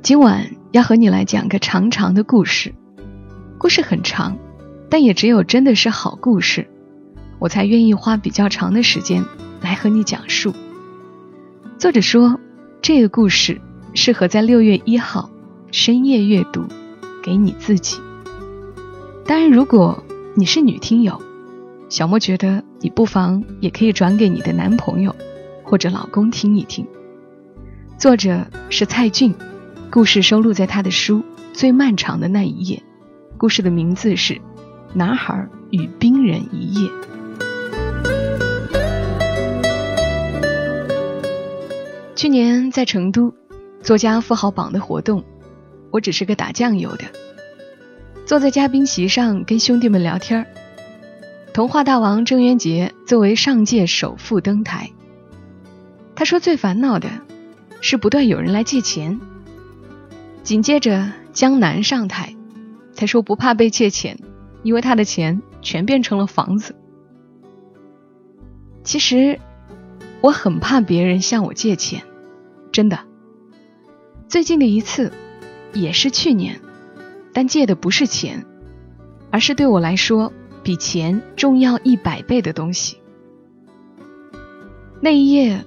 今晚要和你来讲个长长的故事，故事很长，但也只有真的是好故事，我才愿意花比较长的时间来和你讲述。作者说，这个故事适合在六月一号深夜阅读，给你自己。当然，如果你是女听友，小莫觉得你不妨也可以转给你的男朋友或者老公听一听。作者是蔡骏，故事收录在他的书《最漫长的那一夜》，故事的名字是《男孩与冰人一夜》。去年在成都，作家富豪榜的活动，我只是个打酱油的。坐在嘉宾席上跟兄弟们聊天儿。童话大王郑渊洁作为上届首富登台，他说最烦恼的是不断有人来借钱。紧接着江南上台，他说不怕被借钱，因为他的钱全变成了房子。其实我很怕别人向我借钱，真的。最近的一次也是去年。但借的不是钱，而是对我来说比钱重要一百倍的东西。那一夜，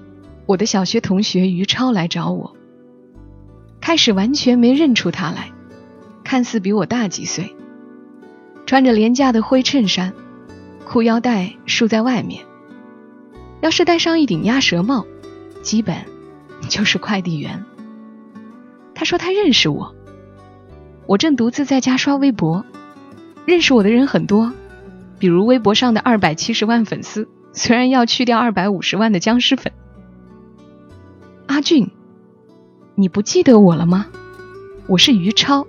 我的小学同学于超来找我。开始完全没认出他来，看似比我大几岁，穿着廉价的灰衬衫，裤腰带束在外面。要是戴上一顶鸭舌帽，基本就是快递员。他说他认识我。我正独自在家刷微博，认识我的人很多，比如微博上的二百七十万粉丝，虽然要去掉二百五十万的僵尸粉。阿俊，你不记得我了吗？我是于超，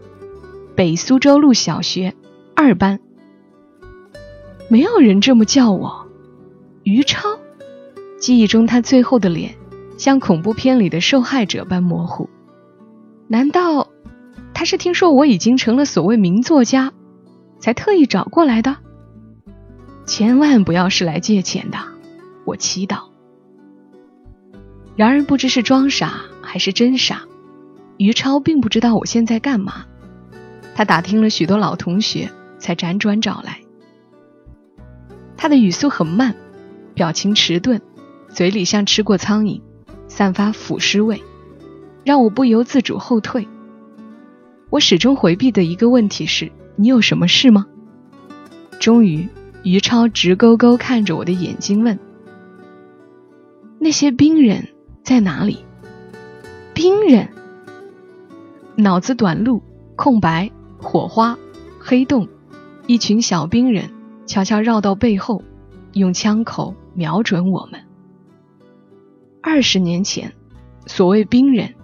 北苏州路小学二班。没有人这么叫我，于超。记忆中他最后的脸，像恐怖片里的受害者般模糊。难道？他是听说我已经成了所谓名作家，才特意找过来的。千万不要是来借钱的，我祈祷。然而不知是装傻还是真傻，于超并不知道我现在干嘛。他打听了许多老同学，才辗转找来。他的语速很慢，表情迟钝，嘴里像吃过苍蝇，散发腐尸味，让我不由自主后退。我始终回避的一个问题是：你有什么事吗？终于，于超直勾勾看着我的眼睛问：“那些冰人在哪里？”冰人，脑子短路，空白，火花，黑洞，一群小冰人悄悄绕到背后，用枪口瞄准我们。二十年前，所谓冰人，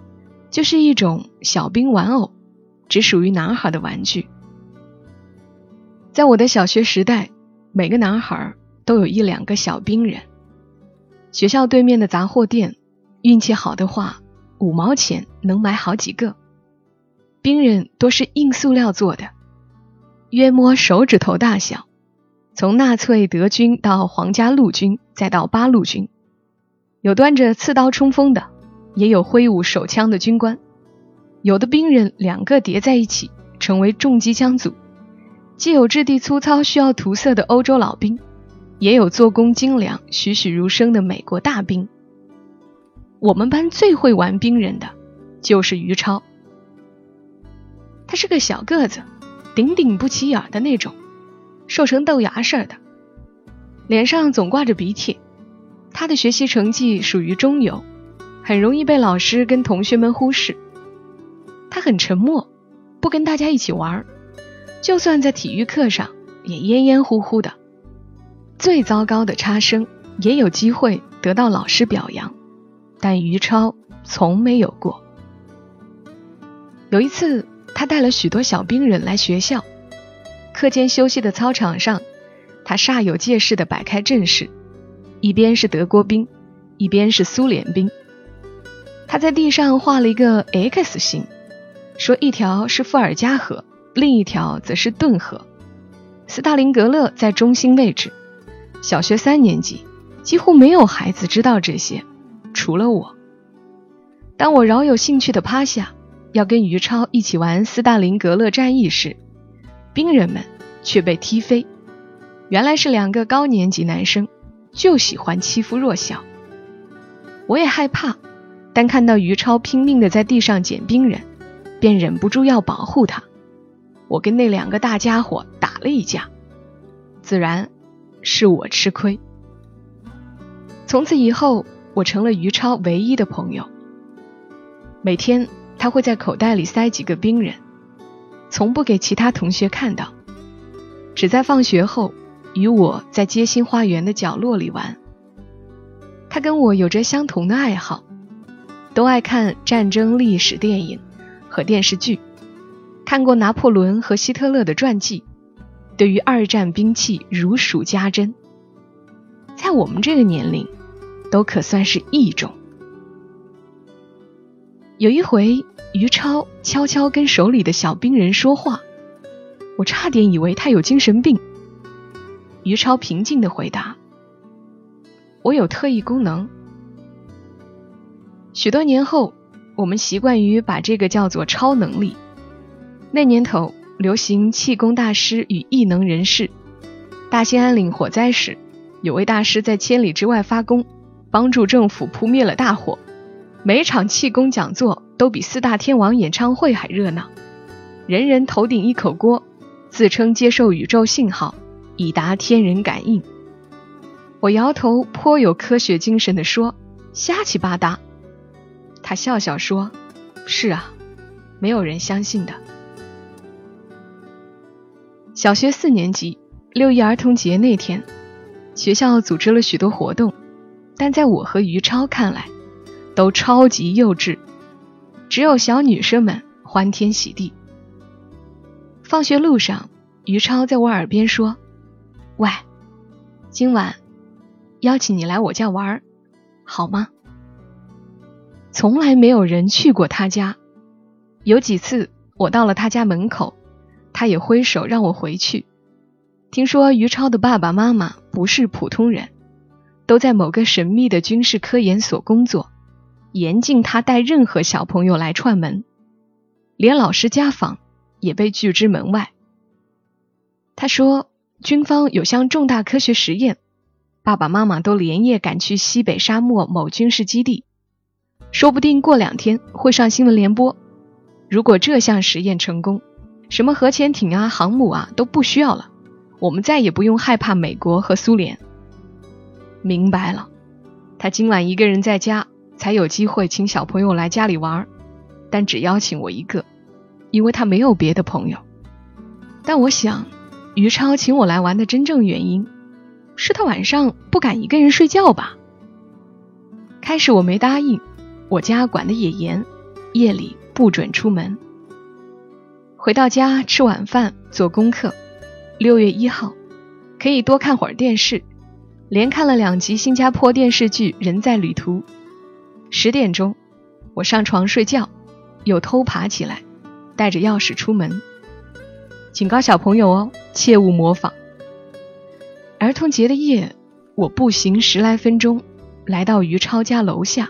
就是一种小冰玩偶。只属于男孩的玩具。在我的小学时代，每个男孩都有一两个小冰人。学校对面的杂货店，运气好的话，五毛钱能买好几个。冰人多是硬塑料做的，约摸手指头大小。从纳粹德军到皇家陆军，再到八路军，有端着刺刀冲锋的，也有挥舞手枪的军官。有的兵人两个叠在一起，成为重机枪组；既有质地粗糙需要涂色的欧洲老兵，也有做工精良、栩栩如生的美国大兵。我们班最会玩兵人的，就是于超。他是个小个子，顶顶不起眼的那种，瘦成豆芽似的，脸上总挂着鼻涕。他的学习成绩属于中游，很容易被老师跟同学们忽视。他很沉默，不跟大家一起玩就算在体育课上也烟烟乎乎的。最糟糕的差生也有机会得到老师表扬，但于超从没有过。有一次，他带了许多小兵人来学校。课间休息的操场上，他煞有介事地摆开阵势，一边是德国兵，一边是苏联兵。他在地上画了一个 X 形，说一条是伏尔加河，另一条则是顿河。斯大林格勒在中心位置。小学三年级，几乎没有孩子知道这些，除了我。当我饶有兴趣地趴下，要跟于超一起玩斯大林格勒战役时，兵人们却被踢飞。原来是两个高年级男生，就喜欢欺负弱小。我也害怕，但看到于超拼命地在地上捡兵人，便忍不住要保护他。我跟那两个大家伙打了一架，自然。是我吃亏。从此以后，我成了于超唯一的朋友。每天，他会在口袋里塞几个冰人，从不给其他同学看到，只在放学后与我在街心花园的角落里玩。他跟我有着相同的爱好，都爱看战争历史电影和电视剧，看过拿破仑和希特勒的传记。对于二战兵器如数家珍，在我们这个年龄，都可算是异种。有一回，于超悄悄跟手里的小兵人说话，我差点以为他有精神病。于超平静的回答：“我有特异功能。”许多年后，我们习惯于把这个叫做超能力。那年头。流行气功大师与异能人士。大兴安岭火灾时，有位大师在千里之外发功，帮助政府扑灭了大火。每场气功讲座都比四大天王演唱会还热闹，人人头顶一口锅，自称接受宇宙信号，以达天人感应。我摇头，颇有科学精神地说：“瞎七八搭。”他笑笑说：“是啊，没有人相信的。”小学四年级六一儿童节那天，学校组织了许多活动，但在我和于超看来，都超级幼稚。只有小女生们欢天喜地。放学路上，于超在我耳边说：“喂，今晚邀请你来我家玩，好吗？”从来没有人去过他家，有几次我到了他家门口。他也挥手让我回去。听说于超的爸爸妈妈不是普通人，都在某个神秘的军事科研所工作，严禁他带任何小朋友来串门，连老师家访也被拒之门外。他说，军方有项重大科学实验，爸爸妈妈都连夜赶去西北沙漠某军事基地，说不定过两天会上新闻联播。如果这项实验成功，什么核潜艇啊、航母啊都不需要了，我们再也不用害怕美国和苏联。明白了，他今晚一个人在家，才有机会请小朋友来家里玩，但只邀请我一个，因为他没有别的朋友。但我想，于超请我来玩的真正原因，是他晚上不敢一个人睡觉吧？开始我没答应，我家管的也严，夜里不准出门。回到家吃晚饭做功课，六月一号可以多看会儿电视，连看了两集新加坡电视剧《人在旅途》。十点钟，我上床睡觉，又偷爬起来，带着钥匙出门。警告小朋友哦，切勿模仿。儿童节的夜，我步行十来分钟，来到于超家楼下。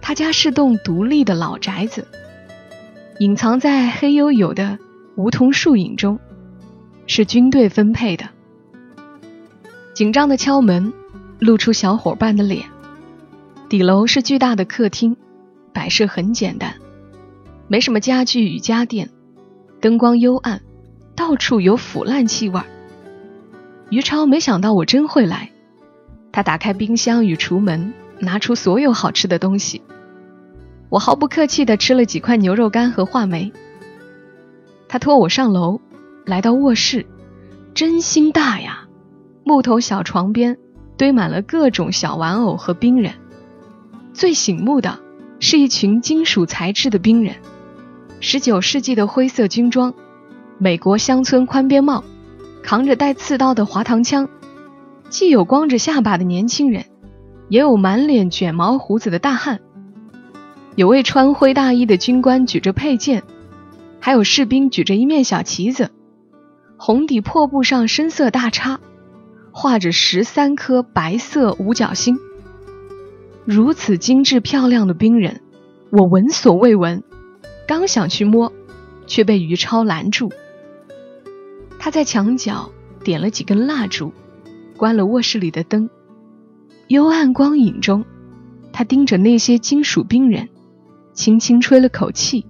他家是栋独立的老宅子。隐藏在黑黝黝的梧桐树影中，是军队分配的。紧张的敲门，露出小伙伴的脸。底楼是巨大的客厅，摆设很简单，没什么家具与家电，灯光幽暗，到处有腐烂气味。于超没想到我真会来，他打开冰箱与橱门，拿出所有好吃的东西。我毫不客气地吃了几块牛肉干和话梅。他拖我上楼，来到卧室，真心大呀！木头小床边堆满了各种小玩偶和兵人，最醒目的是一群金属材质的兵人，十九世纪的灰色军装，美国乡村宽边帽，扛着带刺刀的滑膛枪，既有光着下巴的年轻人，也有满脸卷毛胡子的大汉。有位穿灰大衣的军官举着佩剑，还有士兵举着一面小旗子，红底破布上深色大叉，画着十三颗白色五角星。如此精致漂亮的兵人，我闻所未闻。刚想去摸，却被于超拦住。他在墙角点了几根蜡烛，关了卧室里的灯。幽暗光影中，他盯着那些金属兵人，轻轻吹了口气，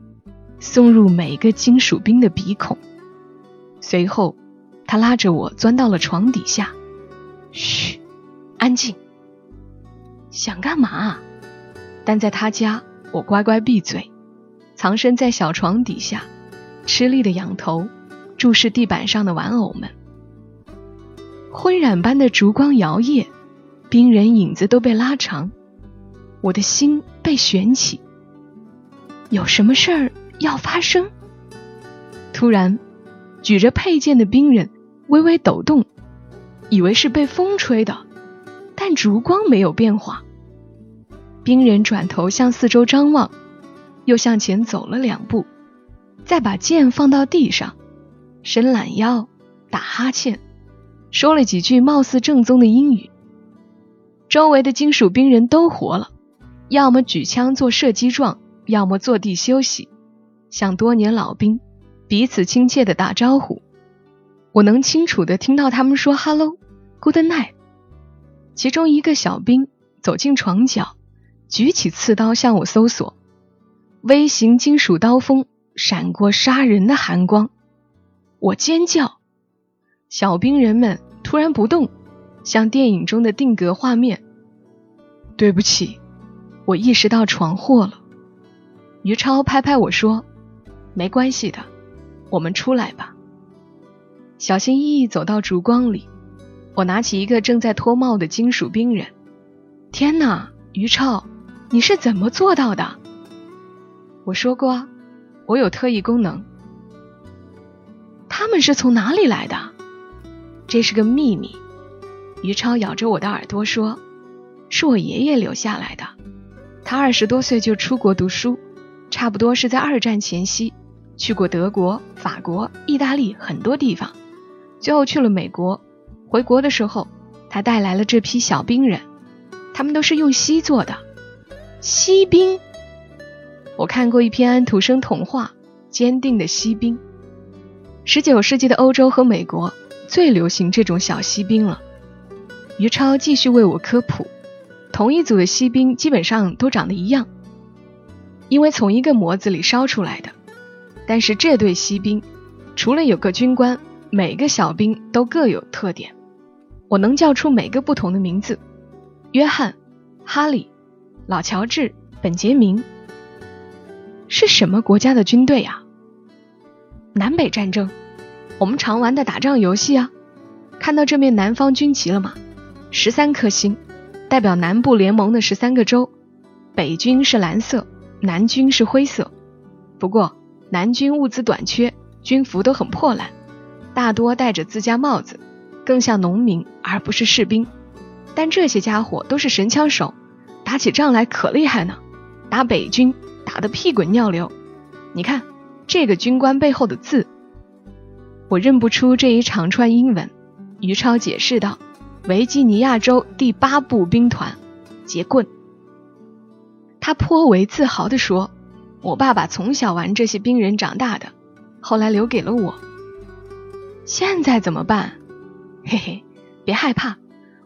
送入每个金属兵的鼻孔。随后，他拉着我钻到了床底下。嘘，安静。想干嘛？但在他家，我乖乖闭嘴。藏身在小床底下，吃力的仰头注视地板上的玩偶们。昏染般的烛光摇曳，冰人影子都被拉长，我的心被悬起。有什么事儿要发生？突然，举着佩剑的冰人微微抖动，以为是被风吹的，但烛光没有变化。兵人转头向四周张望。又向前走了两步，再把剑放到地上，伸懒腰，打哈欠，说了几句貌似正宗的英语。周围的金属兵人都活了，要么举枪做射击状，要么坐地休息，像多年老兵，彼此亲切的打招呼。我能清楚的听到他们说 “hello”，“good night”。其中一个小兵走进床角，举起刺刀向我搜索。微型金属刀锋闪过杀人的寒光，我尖叫。小兵人们突然不动，像电影中的定格画面。对不起，我意识到闯祸了。于超拍拍我说：“没关系的，我们出来吧。”小心翼翼走到烛光里，我拿起一个正在脱帽的金属兵人。天哪，于超，你是怎么做到的？我说过，我有特异功能。他们是从哪里来的？这是个秘密。于超咬着我的耳朵说：“是我爷爷留下来的。他二十多岁就出国读书，差不多是在二战前夕，去过德国、法国、意大利很多地方，最后去了美国。回国的时候，他带来了这批小兵人，他们都是用锡做的，锡兵。”我看过一篇安徒生童话《坚定的锡兵》。十九世纪的欧洲和美国最流行这种小锡兵了。于超继续为我科普：同一组的锡兵基本上都长得一样，因为从一个模子里烧出来的。但是这对锡兵除了有个军官，每个小兵都各有特点。我能叫出每个不同的名字：约翰、哈利、老乔治、本杰明。是什么国家的军队啊？南北战争，我们常玩的打仗游戏啊。看到这面南方军旗了吗？十三颗星，代表南部联盟的十三个州。北军是蓝色，南军是灰色。不过南军物资短缺，军服都很破烂，大多戴着自家帽子，更像农民而不是士兵。但这些家伙都是神枪手，打起仗来可厉害呢。打北军。打得屁滚尿流，你看这个军官背后的字，我认不出这一长串英文。于超解释道：“维吉尼亚州第八步兵团，劫棍。”他颇为自豪地说：“我爸爸从小玩这些兵人长大的，后来留给了我。现在怎么办？嘿嘿，别害怕，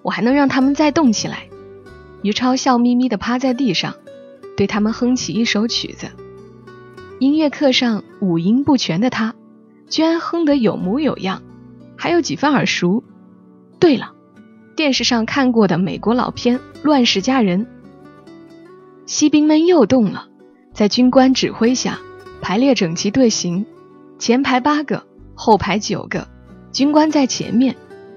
我还能让他们再动起来。”于超笑眯眯地趴在地上。对他们哼起一首曲子，音乐课上五音不全的他，居然哼得有模有样，还有几分耳熟。对了，电视上看过的美国老片《乱世佳人》。锡兵们又动了，在军官指挥下排列整齐队形，前排八个，后排九个，军官在前面，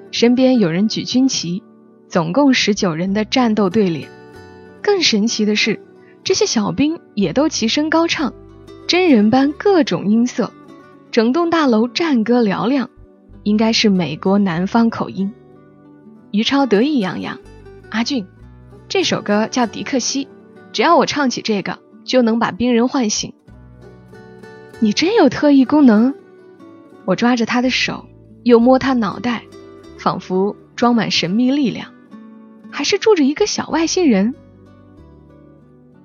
身边有人举军旗，总共十九人的战斗队列。更神奇的是。这些小兵也都齐声高唱，真人般各种音色，整栋大楼战歌嘹亮，应该是美国南方口音。于超得意洋洋：“阿俊，这首歌叫《迪克西》，只要我唱起这个，就能把兵人唤醒。”你真有特异功能！我抓着他的手，又摸他脑袋，仿佛装满神秘力量，还是住着一个小外星人。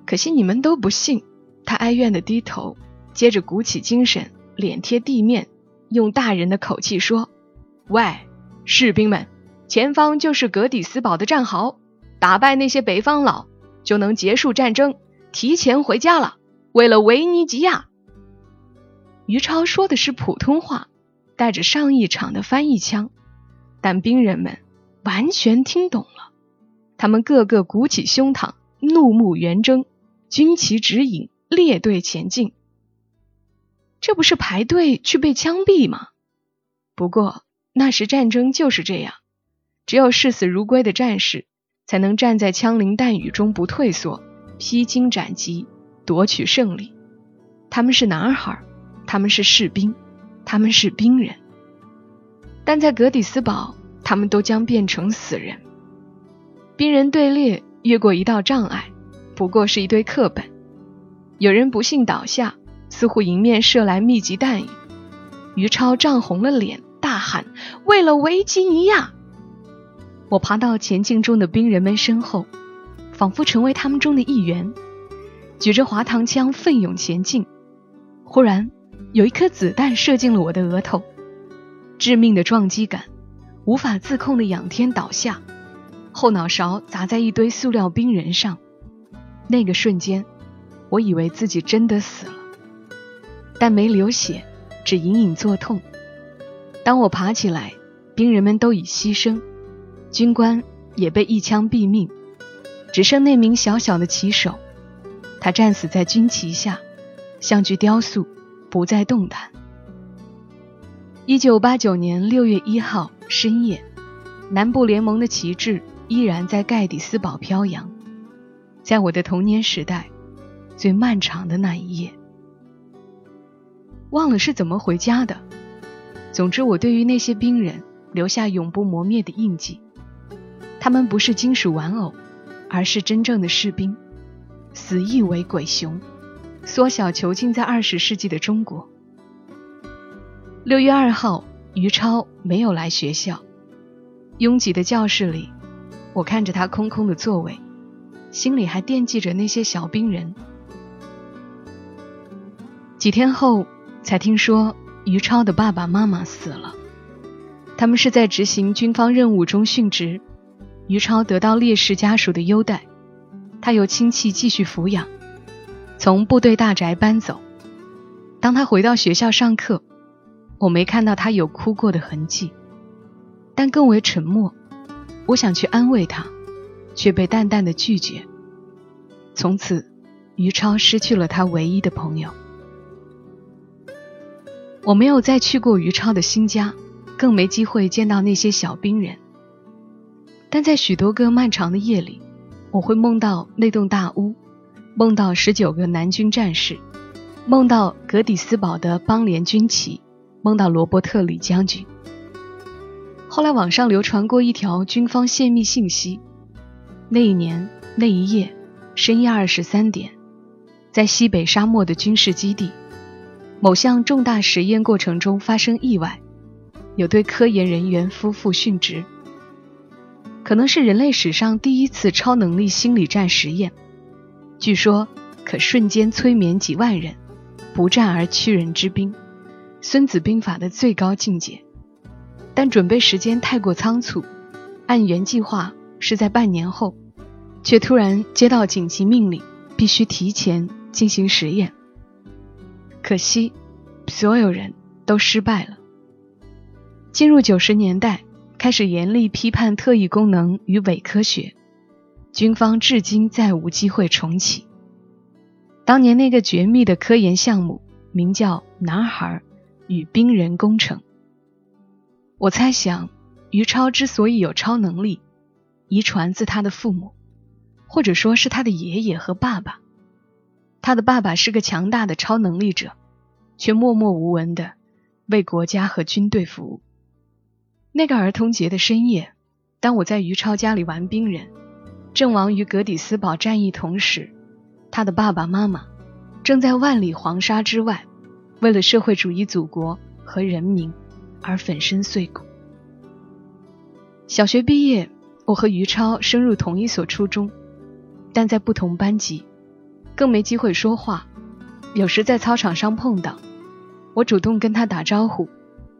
可惜你们都不信。他哀怨的低头，接着鼓起精神，脸贴地面，用大人的口气说：“喂，士兵们，前方就是格底斯堡的战壕，打败那些北方佬，就能结束战争，提前回家了。为了维尼吉亚。”于超说的是普通话，带着上一场的翻译腔，但兵人们完全听懂了。他们个个鼓起胸膛，怒目圆睁，军旗指引，列队前进。这不是排队去被枪毙吗？不过那时战争就是这样，只有视死如归的战士，才能站在枪林弹雨中不退缩，披荆斩棘，夺取胜利。他们是男孩。他们是士兵，他们是兵人，但在格底斯堡，他们都将变成死人。兵人队列越过一道障碍，不过是一堆课本。有人不幸倒下，似乎迎面射来密集弹雨。于超涨红了脸，大喊：“为了维吉尼亚！”我爬到前进中的兵人们身后，仿佛成为他们中的一员，举着滑膛枪奋勇前进。忽然。有一颗子弹射进了我的额头，致命的撞击感，无法自控的仰天倒下，后脑勺砸在一堆塑料冰人上。那个瞬间，我以为自己真的死了，但没流血，只隐隐作痛。当我爬起来，兵人们都已牺牲，军官也被一枪毙命，只剩那名小小的骑手，他战死在军旗下，像具雕塑。不再动弹。一九八九年六月一号深夜，南部联盟的旗帜依然在盖蒂斯堡飘扬。在我的童年时代，最漫长的那一夜，忘了是怎么回家的。总之，我对于那些兵人留下永不磨灭的印记。他们不是金属玩偶，而是真正的士兵，死亦为鬼雄。缩小囚禁在二十世纪的中国。六月二号，于超没有来学校。拥挤的教室里，我看着他空空的座位，心里还惦记着那些小兵人。几天后，才听说于超的爸爸妈妈死了。他们是在执行军方任务中殉职。于超得到烈士家属的优待，他有亲戚继续抚养。从部队大宅搬走。当他回到学校上课，我没看到他有哭过的痕迹，但更为沉默。我想去安慰他，却被淡淡的拒绝。从此，于超失去了他唯一的朋友。我没有再去过于超的新家，更没机会见到那些小兵人。但在许多个漫长的夜里，我会梦到那栋大屋。梦到十九个南军战士，梦到格底斯堡的邦联军旗，梦到罗伯特李将军。后来网上流传过一条军方泄密信息：那一年那一夜深夜二十三点，在西北沙漠的军事基地，某项重大实验过程中发生意外，有对科研人员夫妇殉职。可能是人类史上第一次超能力心理战实验。据说可瞬间催眠几万人，不战而屈人之兵，《孙子兵法》的最高境界。但准备时间太过仓促，按原计划是在半年后，却突然接到紧急命令，必须提前进行实验。可惜，所有人都失败了。进入九十年代，开始严厉批判特异功能与伪科学。军方至今再无机会重启当年那个绝密的科研项目，名叫“男孩与冰人工程”。我猜想，于超之所以有超能力，遗传自他的父母，或者说是他的爷爷和爸爸。他的爸爸是个强大的超能力者，却默默无闻的为国家和军队服务。那个儿童节的深夜，当我在于超家里玩冰人，阵亡于格底斯堡战役同时，他的爸爸妈妈正在万里黄沙之外，为了社会主义祖国和人民而粉身碎骨。小学毕业，我和于超升入同一所初中，但在不同班级，更没机会说话。有时在操场上碰到，我主动跟他打招呼，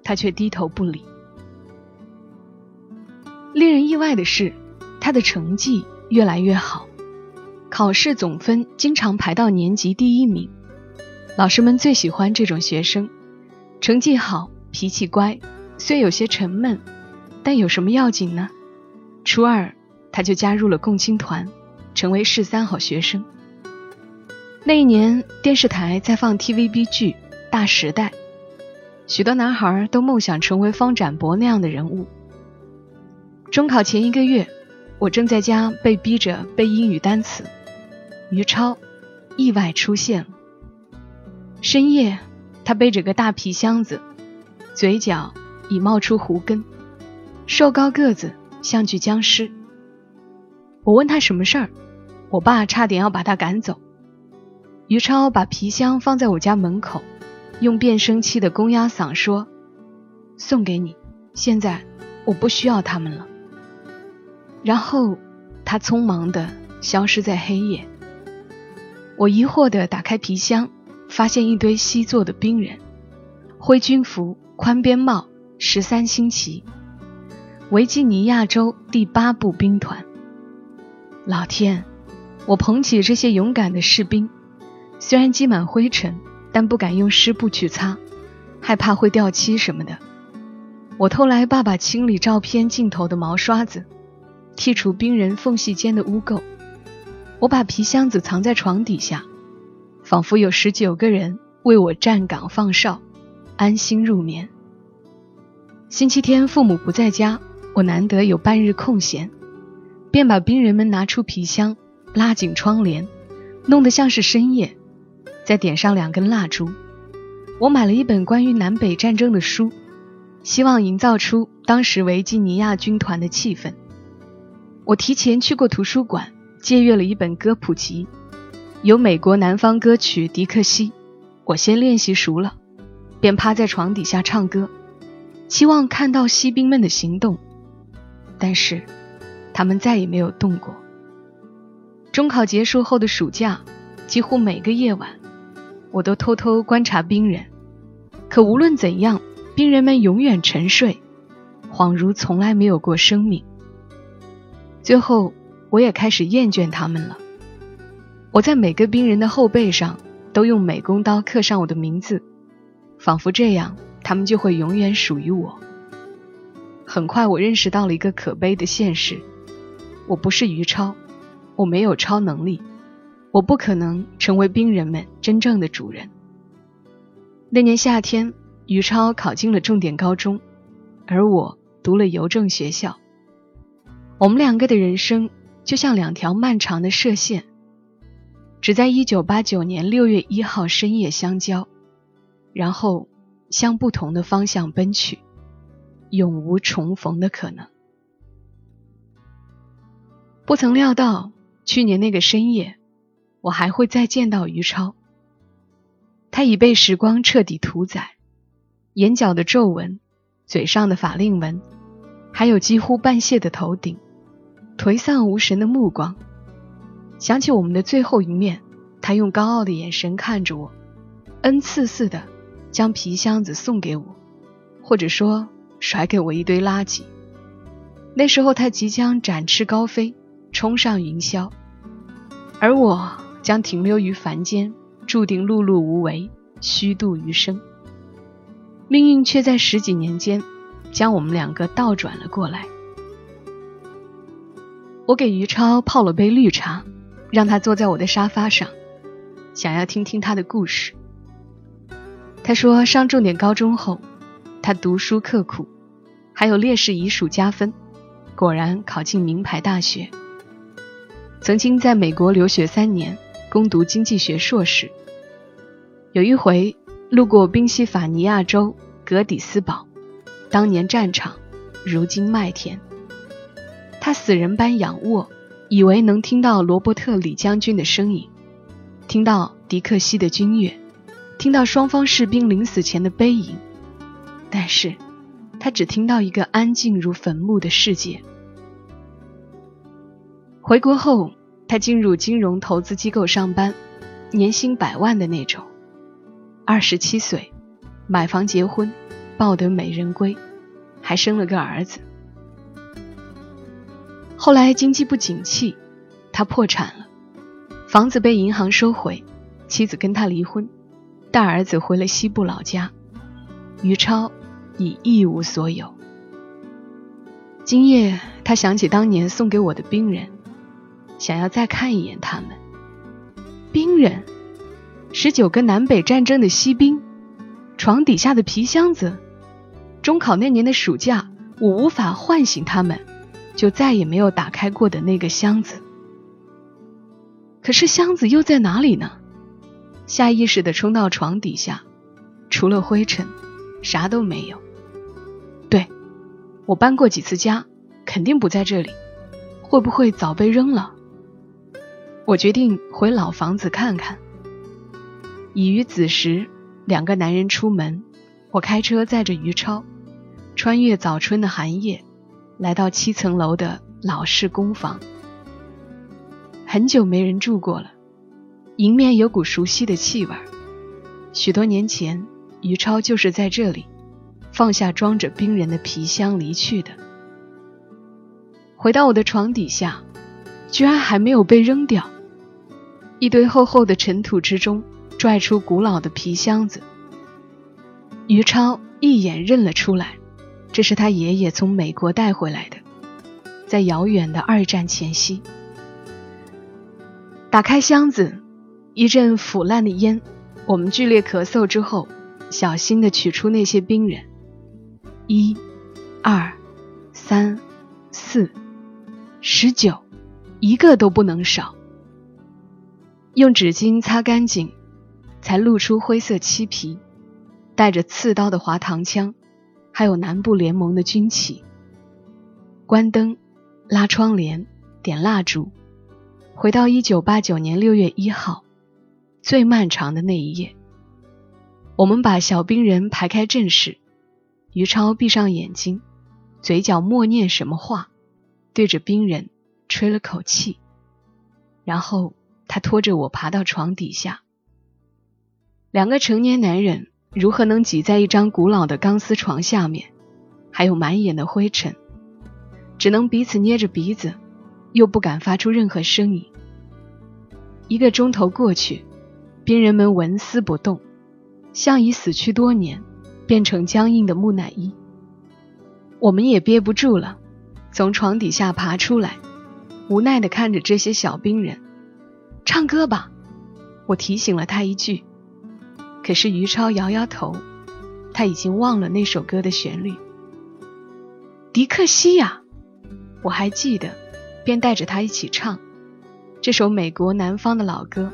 他却低头不理。令人意外的是，他的成绩越来越好，考试总分经常排到年级第一名。老师们最喜欢这种学生，成绩好，脾气乖，虽有些沉闷。但有什么要紧呢？初二他就加入了共青团，成为市三好学生。那一年电视台在放 TVB 剧《大时代》，许多男孩都梦想成为方展博那样的人物。中考前一个月，我正在家被逼着背英语单词，于超意外出现了。深夜，他背着个大皮箱子，嘴角已冒出胡根。瘦高个子，像具僵尸。我问他什么事儿，我爸差点要把他赶走。于超把皮箱放在我家门口，用变声器的公鸭嗓说：“送给你，现在我不需要他们了。”然后他匆忙地消失在黑夜。我疑惑地打开皮箱，发现一堆西做的兵人，灰军服、宽边帽、十三星旗。维吉尼亚州第八步兵团。老天，我捧起这些勇敢的士兵，虽然积满灰尘，但不敢用湿布去擦，害怕会掉漆什么的。我偷来爸爸清理照片镜头的毛刷子，剔除兵人缝隙间的污垢。我把皮箱子藏在床底下，仿佛有十九个人为我站岗放哨，安心入眠。星期天父母不在家。我难得有半日空闲，便把兵人们拿出皮箱，拉紧窗帘，弄得像是深夜，再点上两根蜡烛。我买了一本关于南北战争的书，希望营造出当时维吉尼亚军团的气氛。我提前去过图书馆，借阅了一本歌谱集，有美国南方歌曲《迪克西》，我先练习熟了，便趴在床底下唱歌，期望看到锡兵们的行动。但是，他们再也没有动过。中考结束后的暑假，几乎每个夜晚，我都偷偷观察兵人。可无论怎样，兵人们永远沉睡，恍如从来没有过生命。最后，我也开始厌倦他们了。我在每个兵人的后背上都用美工刀刻上我的名字，仿佛这样，他们就会永远属于我。很快，我认识到了一个可悲的现实：我不是于超，我没有超能力，我不可能成为兵人们真正的主人。那年夏天，于超考进了重点高中，而我读了邮政学校。我们两个的人生就像两条漫长的射线，只在1989年6月1号深夜相交，然后向不同的方向奔去。永无重逢的可能。不曾料到，去年那个深夜，我还会再见到于超。他已被时光彻底屠宰，眼角的皱纹，嘴上的法令纹，还有几乎半谢的头顶，颓丧无神的目光。想起我们的最后一面，他用高傲的眼神看着我，恩赐似的将皮箱子送给我，或者说。甩给我一堆垃圾。那时候他即将展翅高飞，冲上云霄，而我将停留于凡间，注定碌碌无为，虚度余生。命运却在十几年间，将我们两个倒转了过来。我给于超泡了杯绿茶，让他坐在我的沙发上，想要听听他的故事。他说，上重点高中后。他读书刻苦，还有烈士遗属加分，果然考进名牌大学。曾经在美国留学三年，攻读经济学硕士。有一回路过宾夕法尼亚州格底斯堡，当年战场，如今麦田。他死人般仰卧，以为能听到罗伯特李将军的声音，听到迪克西的军乐，听到双方士兵临死前的悲吟，但是，他只听到一个安静如坟墓的世界。回国后，他进入金融投资机构上班，年薪百万的那种。二十七岁，买房结婚，抱得美人归，还生了个儿子。后来经济不景气，他破产了，房子被银行收回，妻子跟他离婚，大儿子回了西部老家，于超已一无所有。今夜，他想起当年送给我的兵人。想要再看一眼他们，兵人，十九个南北战争的锡兵，床底下的皮箱子，中考那年的暑假，我无法唤醒他们，就再也没有打开过的那个箱子。可是箱子又在哪里呢？下意识的冲到床底下，除了灰尘，啥都没有。对，我搬过几次家，肯定不在这里，会不会早被扔了？我决定回老房子看看。已于子时，两个男人出门，我开车载着于超，穿越早春的寒夜，来到七层楼的老式公房。很久没人住过了，迎面有股熟悉的气味。许多年前，于超就是在这里放下装着冰人的皮箱离去的。回到我的床底下，居然还没有被扔掉。一堆厚厚的尘土之中，拽出古老的皮箱子。于超一眼认了出来，这是他爷爷从美国带回来的，在遥远的二战前夕。打开箱子，一阵腐烂的烟，我们剧烈咳嗽之后，小心的取出那些冰人，一、二、三、四、十九，一个都不能少。用纸巾擦干净，才露出灰色漆皮，带着刺刀的滑膛枪，还有南部联盟的军旗。关灯，拉窗帘，点蜡烛，回到一九八九年六月一号，最漫长的那一夜。我们把小兵人排开阵势，于超闭上眼睛，嘴角默念什么话，对着兵人吹了口气，然后。他拖着我爬到床底下。两个成年男人如何能挤在一张古老的钢丝床下面？还有满眼的灰尘，只能彼此捏着鼻子，又不敢发出任何声音。一个钟头过去，兵人们纹丝不动，像已死去多年、变成僵硬的木乃伊。我们也憋不住了，从床底下爬出来，无奈地看着这些小兵人。唱歌吧，我提醒了他一句。可是于超摇摇头，他已经忘了那首歌的旋律。迪克西呀，我还记得，便带着他一起唱这首美国南方的老歌，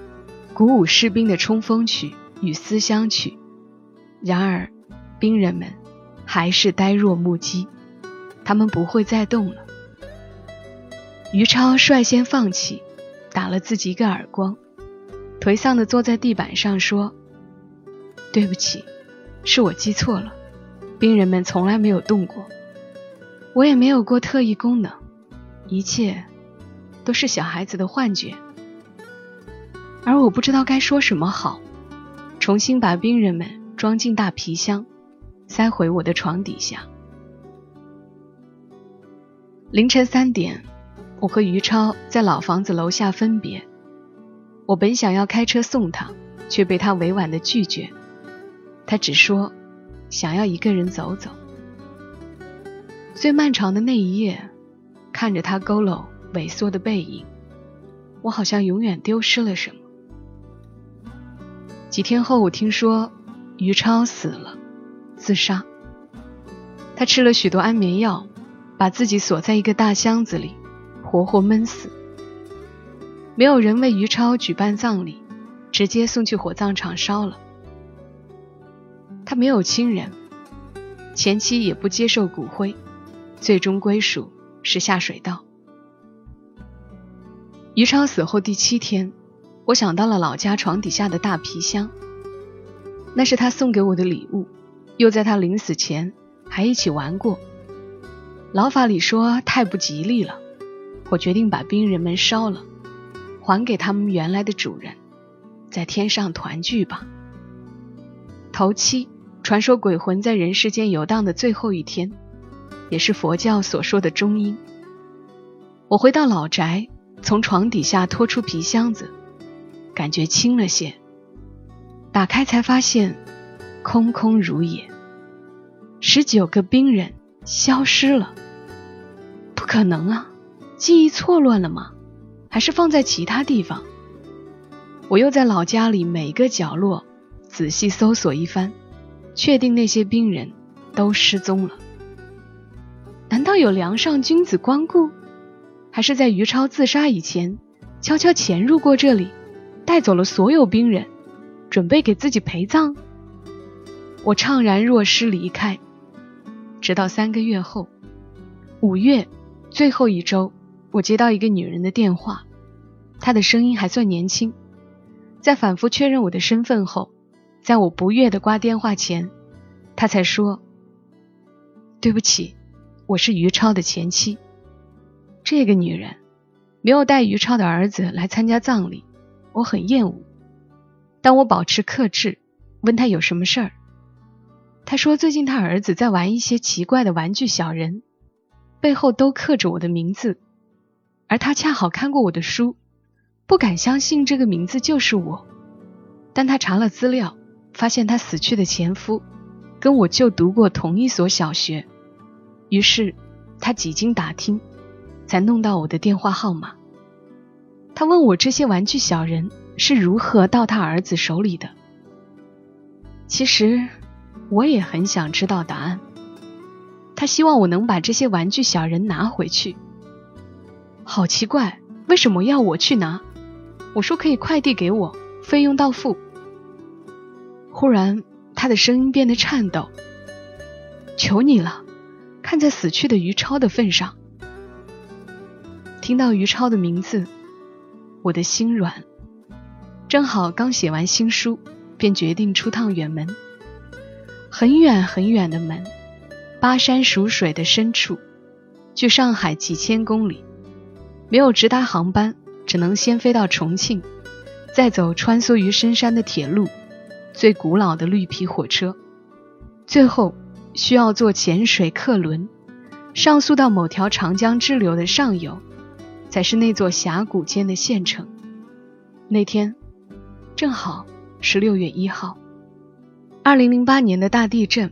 鼓舞士兵的冲锋曲与思乡曲。然而，兵人们还是呆若木鸡，他们不会再动了。于超率先放弃。打了自己一个耳光，颓丧的坐在地板上说：“对不起，是我记错了。兵人们从来没有动过，我也没有过特异功能，一切都是小孩子的幻觉。而我不知道该说什么好，重新把兵人们装进大皮箱，塞回我的床底下。凌晨三点。”我和于超在老房子楼下分别。我本想要开车送他，却被他委婉的拒绝。他只说想要一个人走走。最漫长的那一夜，看着他佝偻萎缩的背影，我好像永远丢失了什么。几天后，我听说于超死了，自杀。他吃了许多安眠药，把自己锁在一个大箱子里。活活闷死。没有人为于超举办葬礼，直接送去火葬场烧了。他没有亲人，前妻也不接受骨灰，最终归属是下水道。于超死后第七天，我想到了老家床底下的大皮箱，那是他送给我的礼物，又在他临死前还一起玩过。老法里说太不吉利了，我决定把兵人们烧了，还给他们原来的主人，在天上团聚吧。头七，传说鬼魂在人世间游荡的最后一天，也是佛教所说的中阴。我回到老宅，从床底下拖出皮箱子，感觉轻了些。打开才发现，空空如也。十九个兵人消失了。不可能啊，记忆错乱了吗？还是放在其他地方？我又在老家里每个角落仔细搜索一番，确定那些病人都失踪了。难道有梁上君子光顾？还是在于超自杀以前，悄悄潜入过这里，带走了所有病人，准备给自己陪葬？我怅然若失离开，直到三个月后，五月。最后一周，我接到一个女人的电话，她的声音还算年轻。在反复确认我的身份后，在我不悦的挂电话前，他才说：“对不起，我是于超的前妻。”这个女人没有带于超的儿子来参加葬礼，我很厌恶。但我保持克制，问他有什么事儿。他说最近他儿子在玩一些奇怪的玩具小人。背后都刻着我的名字，而他恰好看过我的书，不敢相信这个名字就是我。但他查了资料，发现他死去的前夫跟我就读过同一所小学，于是他几经打听，才弄到我的电话号码。他问我这些玩具小人是如何到他儿子手里的。其实我也很想知道答案。他希望我能把这些玩具小人拿回去。好奇怪，为什么要我去拿？我说可以快递给我，费用到付。忽然，他的声音变得颤抖：“求你了，看在死去的于超的份上。”听到于超的名字，我的心软。正好刚写完新书，便决定出趟远门，很远很远的门。巴山蜀水的深处，距上海几千公里，没有直达航班，只能先飞到重庆，再走穿梭于深山的铁路，最古老的绿皮火车，最后需要坐潜水客轮，上溯到某条长江支流的上游，才是那座峡谷间的县城。那天正好是六月一号，二零零八年的大地震。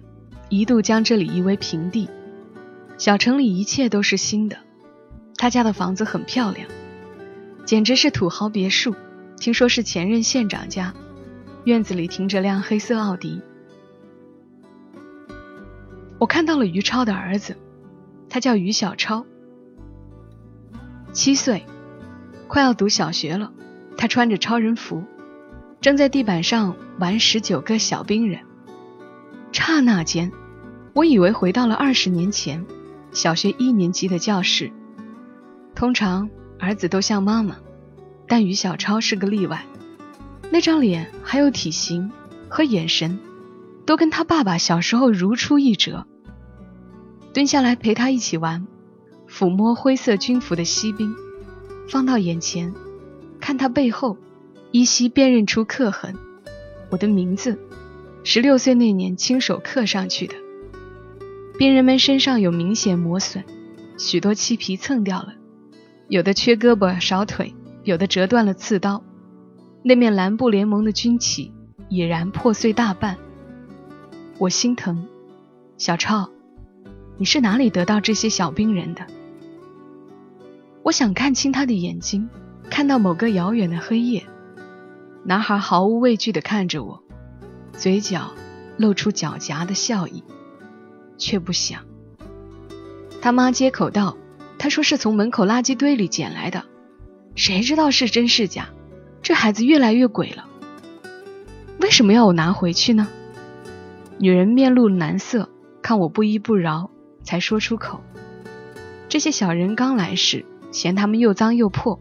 一度将这里夷为平地，小城里一切都是新的。他家的房子很漂亮，简直是土豪别墅。听说是前任县长家，院子里停着辆黑色奥迪。我看到了于超的儿子，他叫于小超，七岁，快要读小学了。他穿着超人服，正在地板上玩十九个小兵人。刹那间，我以为回到了二十年前，小学一年级的教室。通常儿子都像妈妈，但于小超是个例外。那张脸还有体型和眼神，都跟他爸爸小时候如出一辙。蹲下来陪他一起玩，抚摸灰色军服的锡兵，放到眼前，看他背后，依稀辨认出刻痕，我的名字。十六岁那年亲手刻上去的，兵人们身上有明显磨损，许多漆皮蹭掉了，有的缺胳膊少腿，有的折断了刺刀。那面蓝布联盟的军旗已然破碎大半。我心疼，小超，你是哪里得到这些小兵人的？我想看清他的眼睛，看到某个遥远的黑夜。男孩毫无畏惧地看着我。嘴角露出狡黠的笑意，却不想。他妈接口道：“他说是从门口垃圾堆里捡来的。”谁知道是真是假？这孩子越来越鬼了。为什么要我拿回去呢？女人面露难色，看我不依不饶，才说出口：这些小人刚来时嫌他们又脏又破，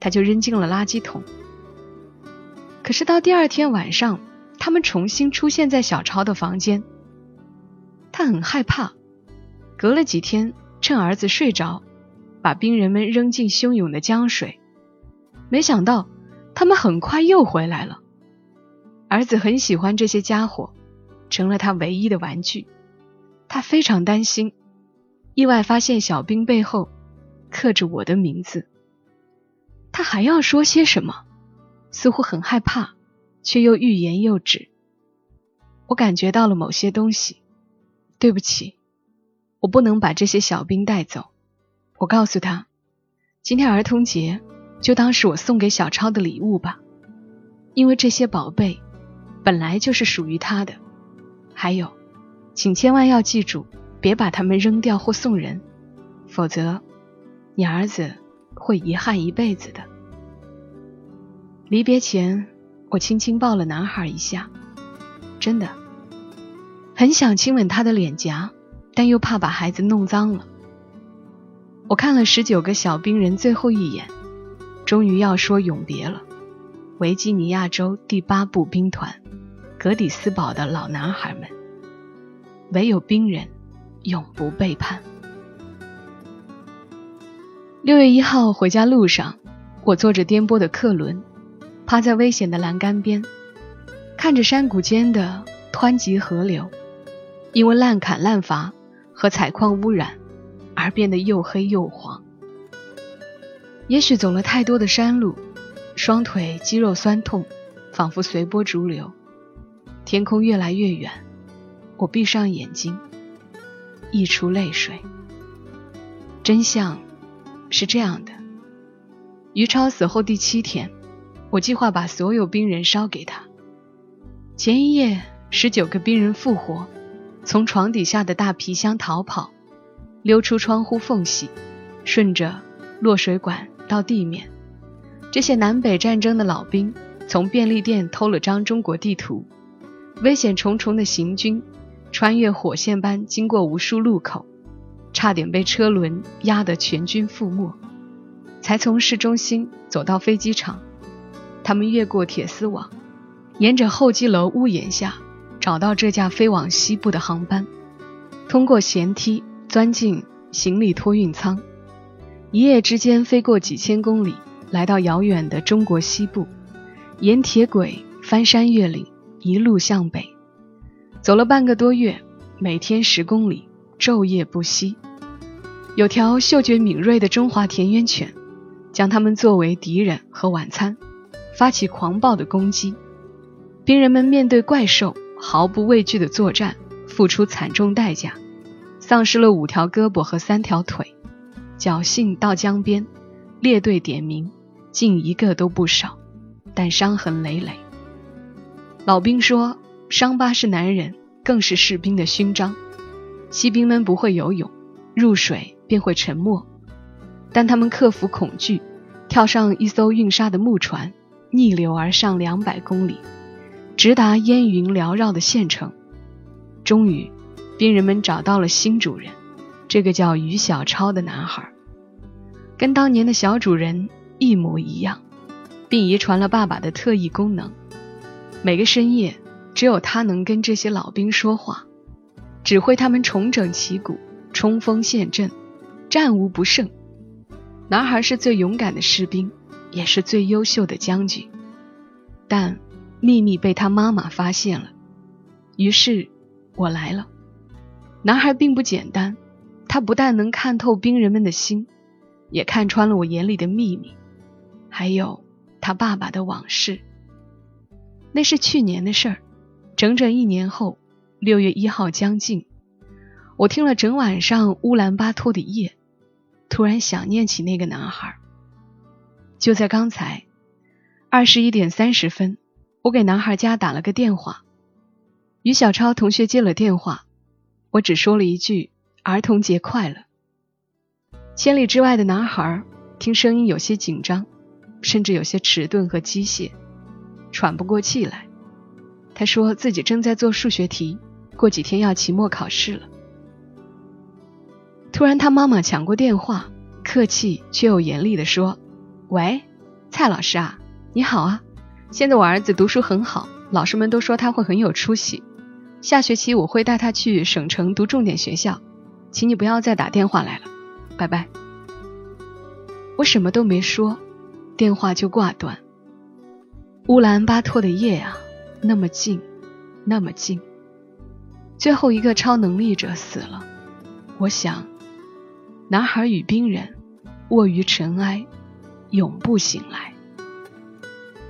他就扔进了垃圾桶。可是到第二天晚上，他们重新出现在小超的房间。他很害怕，隔了几天，趁儿子睡着，把兵人们扔进汹涌的江水。没想到，他们很快又回来了。儿子很喜欢这些家伙，成了他唯一的玩具。他非常担心，意外发现小兵背后刻着我的名字。他还要说些什么？似乎很害怕，却又欲言又止。我感觉到了某些东西。对不起，我不能把这些小兵带走。我告诉他，今天儿童节，就当是我送给小超的礼物吧。因为这些宝贝本来就是属于他的。还有，请千万要记住，别把它们扔掉或送人，否则你儿子会遗憾一辈子的。离别前，我轻轻抱了男孩一下，真的很想亲吻他的脸颊，但又怕把孩子弄脏了。我看了十九个小兵人最后一眼，终于要说永别了。维吉尼亚州第八步兵团格底斯堡的老男孩们，唯有兵人永不背叛。六月一号回家路上，我坐着颠簸的客轮。趴在危险的栏杆边，看着山谷间的湍急河流，因为滥砍滥伐和采矿污染而变得又黑又黄。也许走了太多的山路，双腿肌肉酸痛，仿佛随波逐流。天空越来越远，我闭上眼睛，溢出泪水。真相是这样的：于超死后第七天。我计划把所有兵人烧给他。前一夜，十九个兵人复活，从床底下的大皮箱逃跑，溜出窗户缝隙，顺着落水管到地面。这些南北战争的老兵从便利店偷了张中国地图，危险重重的行军，穿越火线般经过无数路口，差点被车轮压得全军覆没，才从市中心走到飞机场。他们越过铁丝网，沿着候机楼屋檐下找到这架飞往西部的航班，通过舷梯钻进行李托运舱，一夜之间飞过几千公里，来到遥远的中国西部，沿铁轨翻山越岭，一路向北，走了半个多月，每天十公里，昼夜不息。有条嗅觉敏锐的中华田园犬，将它们作为敌人和晚餐。发起狂暴的攻击，兵人们面对怪兽毫不畏惧的作战，付出惨重代价，丧失了五条胳膊和三条腿，侥幸到江边，列队点名，竟一个都不少，但伤痕累累。老兵说，伤疤是男人，更是士兵的勋章。骑兵们不会游泳，入水便会沉没，但他们克服恐惧，跳上一艘运沙的木船。逆流而上两百公里，直达烟云缭绕的县城。终于，兵人们找到了新主人，这个叫于小超的男孩，跟当年的小主人一模一样，并遗传了爸爸的特异功能。每个深夜，只有他能跟这些老兵说话，指挥他们重整旗鼓，冲锋陷阵，战无不胜。男孩是最勇敢的士兵。也是最优秀的将军，但秘密被他妈妈发现了。于是，我来了。男孩并不简单，他不但能看透兵人们的心，也看穿了我眼里的秘密，还有他爸爸的往事。那是去年的事儿，整整一年后，六月一号将近，我听了整晚上乌兰巴托的夜，突然想念起那个男孩。就在刚才，二十一点三十分，我给男孩家打了个电话。于小超同学接了电话，我只说了一句“儿童节快乐”。千里之外的男孩听声音有些紧张，甚至有些迟钝和机械，喘不过气来。他说自己正在做数学题，过几天要期末考试了。突然，他妈妈抢过电话，客气却又严厉地说：“喂，蔡老师啊，你好啊，现在我儿子读书很好，老师们都说他会很有出息。下学期我会带他去省城读重点学校，请你不要再打电话来了，拜拜。”我什么都没说，电话就挂断。乌兰巴托的夜啊。那么静，那么静。最后一个超能力者死了，我想，男孩与冰人卧于尘埃，永不醒来。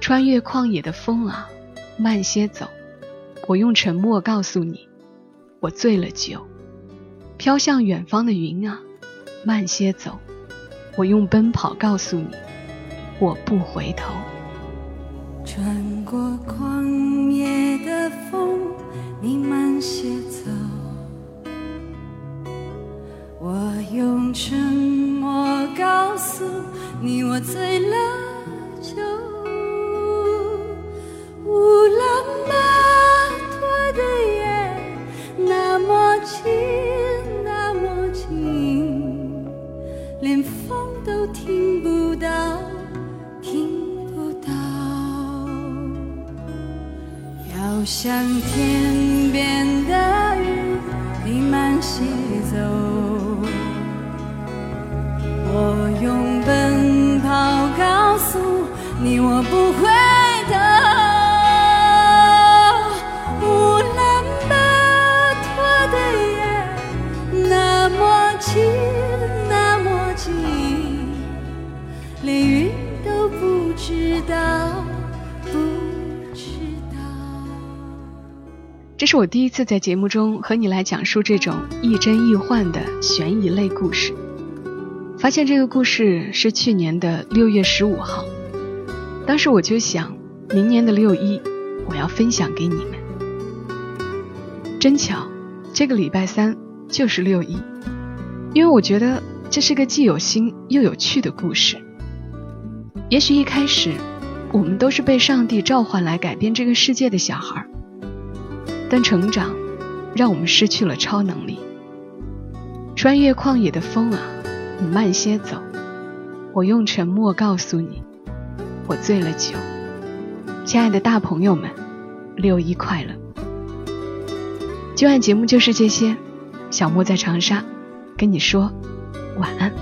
穿越旷野的风啊，慢些走。我用沉默告诉你，我醉了酒。飘向远方的云啊，慢些走。我用奔跑告诉你，我不回头。穿过旷野的风，你慢些走。我用沉默告诉你，我醉了酒。乌兰巴托的夜那么静，好像天边的云，你慢些走。我用奔跑告诉你，我不是我第一次在节目中和你来讲述这种亦真亦幻的悬疑类故事。发现这个故事是去年的六月十五号，当时我就想，明年的六一我要分享给你们。真巧，这个礼拜三就是六一，因为我觉得这是个既有心又有趣的故事。也许一开始，我们都是被上帝召唤来改变这个世界的小孩。但成长，让我们失去了超能力。穿越旷野的风啊，你慢些走。我用沉默告诉你，我醉了酒。亲爱的大朋友们，六一快乐！今晚节目就是这些，小莫在长沙，跟你说晚安。